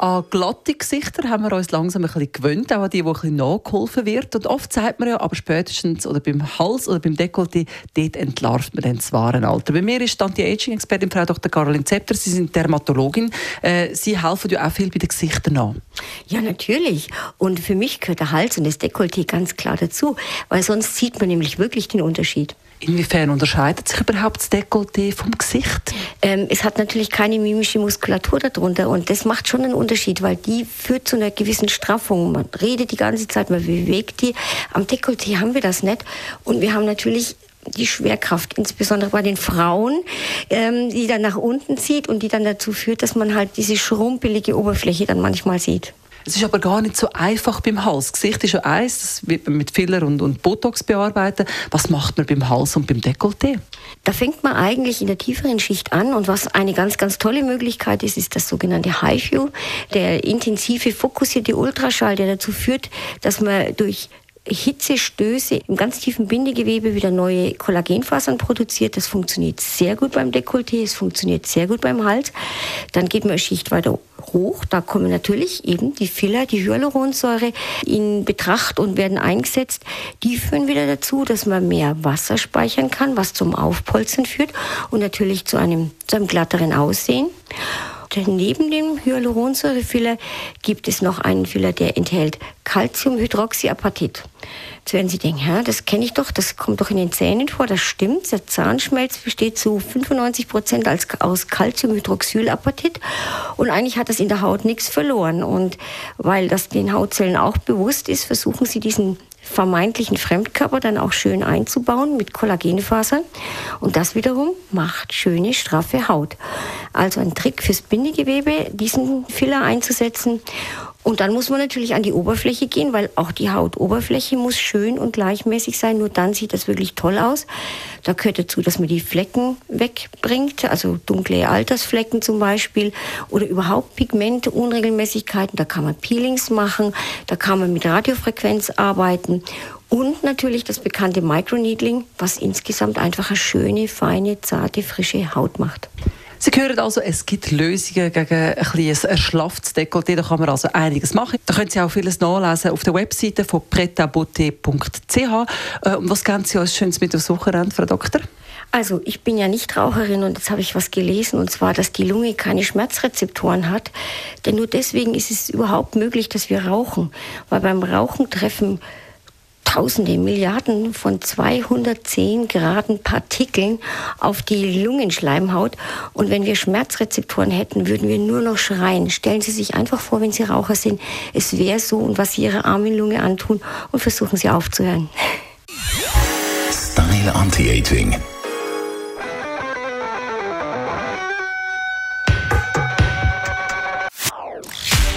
an glatte Gesichter haben wir uns langsam ein bisschen gewöhnt, auch an die, die ein nachgeholfen wird. Und oft sagt man ja, aber spätestens oder beim Hals oder beim Dekolleté, dort entlarvt man dann das wahre Alter. Bei mir ist die Anti-Aging-Expertin Frau Dr. Caroline Zepter. Sie sind Dermatologin. Äh, Sie helfen ja auch viel bei den Gesichtern an. Ja, natürlich. Und für mich gehört der Hals und das Dekolleté ganz klar dazu, weil sonst sieht man nämlich wirklich den Unterschied. Inwiefern unterscheidet sich überhaupt das Dekolleté vom Gesicht? Ähm, es hat natürlich keine mimische Muskulatur darunter und das macht schon einen Unterschied, weil die führt zu einer gewissen Straffung. Man redet die ganze Zeit, man bewegt die. Am Dekolleté haben wir das nicht und wir haben natürlich die Schwerkraft, insbesondere bei den Frauen, ähm, die dann nach unten zieht und die dann dazu führt, dass man halt diese schrumpelige Oberfläche dann manchmal sieht. Es ist aber gar nicht so einfach beim Hals. Das Gesicht ist ja eins, das wird man mit Filler und, und Botox bearbeiten. Was macht man beim Hals und beim Dekolleté? Da fängt man eigentlich in der tieferen Schicht an und was eine ganz, ganz tolle Möglichkeit ist, ist das sogenannte High-View, der intensive, fokussierte Ultraschall, der dazu führt, dass man durch Hitzestöße im ganz tiefen Bindegewebe wieder neue Kollagenfasern produziert. Das funktioniert sehr gut beim Dekolleté, es funktioniert sehr gut beim Hals. Dann geht man eine Schicht weiter hoch. Da kommen natürlich eben die Filler, die Hyaluronsäure in Betracht und werden eingesetzt. Die führen wieder dazu, dass man mehr Wasser speichern kann, was zum Aufpolzen führt und natürlich zu einem, zu einem glatteren Aussehen neben dem Hyaluronsäurefiller gibt es noch einen Filler, der enthält Calciumhydroxyapatit. Jetzt werden Sie denken, ja, das kenne ich doch, das kommt doch in den Zähnen vor, das stimmt. Der Zahnschmelz besteht zu 95 Prozent aus Calciumhydroxylapatit und eigentlich hat das in der Haut nichts verloren. Und weil das den Hautzellen auch bewusst ist, versuchen Sie diesen vermeintlichen Fremdkörper dann auch schön einzubauen mit Kollagenfasern. Und das wiederum macht schöne, straffe Haut. Also ein Trick fürs Bindegewebe, diesen Filler einzusetzen. Und dann muss man natürlich an die Oberfläche gehen, weil auch die Hautoberfläche muss schön und gleichmäßig sein. Nur dann sieht das wirklich toll aus. Da gehört dazu, dass man die Flecken wegbringt, also dunkle Altersflecken zum Beispiel oder überhaupt Pigmente, Unregelmäßigkeiten. Da kann man Peelings machen, da kann man mit Radiofrequenz arbeiten und natürlich das bekannte Microneedling, was insgesamt einfach eine schöne, feine, zarte, frische Haut macht. Sie hören also, es gibt Lösungen gegen ein, ein erschlafftes Dekolleté. Da kann man also einiges machen. Da können Sie auch vieles nachlesen auf der Webseite von pretabote.ch. Äh, und was geben Sie uns Schönes mit aufs Wochenende, Frau Doktor? Also ich bin ja nicht Raucherin und jetzt habe ich was gelesen und zwar, dass die Lunge keine Schmerzrezeptoren hat. Denn nur deswegen ist es überhaupt möglich, dass wir rauchen. Weil beim Rauchen treffen Tausende, Milliarden von 210 Graden Partikeln auf die Lungenschleimhaut. Und wenn wir Schmerzrezeptoren hätten, würden wir nur noch schreien. Stellen Sie sich einfach vor, wenn Sie Raucher sind, es wäre so und was Sie Ihrer armen Lunge antun und versuchen Sie aufzuhören. Style Anti-Aging